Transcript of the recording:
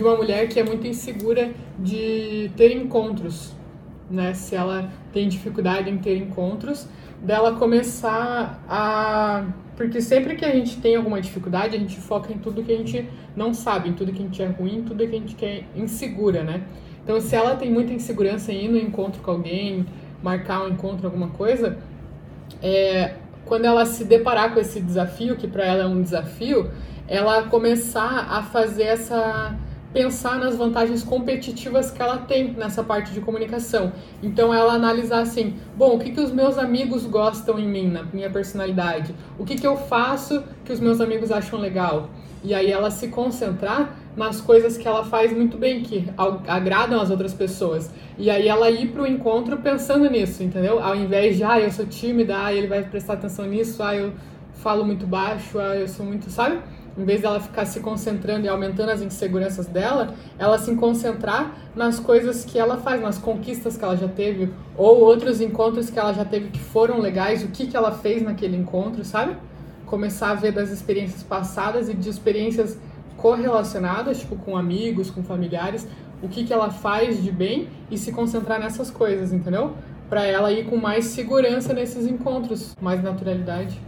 de uma mulher que é muito insegura de ter encontros, né? Se ela tem dificuldade em ter encontros, dela começar a porque sempre que a gente tem alguma dificuldade, a gente foca em tudo que a gente não sabe, em tudo que a gente é ruim, em tudo que a gente é insegura, né? Então, se ela tem muita insegurança em ir no encontro com alguém, marcar um encontro, alguma coisa, é, quando ela se deparar com esse desafio, que para ela é um desafio, ela começar a fazer essa pensar nas vantagens competitivas que ela tem nessa parte de comunicação. Então ela analisar assim, bom, o que, que os meus amigos gostam em mim, na minha personalidade? O que, que eu faço que os meus amigos acham legal? E aí ela se concentrar nas coisas que ela faz muito bem, que agradam as outras pessoas. E aí ela ir para o encontro pensando nisso, entendeu? Ao invés de, ah, eu sou tímida, ah, ele vai prestar atenção nisso, ah, eu falo muito baixo, ah, eu sou muito, sabe? Em vez dela ficar se concentrando e aumentando as inseguranças dela, ela se concentrar nas coisas que ela faz, nas conquistas que ela já teve, ou outros encontros que ela já teve que foram legais, o que, que ela fez naquele encontro, sabe? Começar a ver das experiências passadas e de experiências correlacionadas, tipo com amigos, com familiares, o que, que ela faz de bem e se concentrar nessas coisas, entendeu? Para ela ir com mais segurança nesses encontros, mais naturalidade.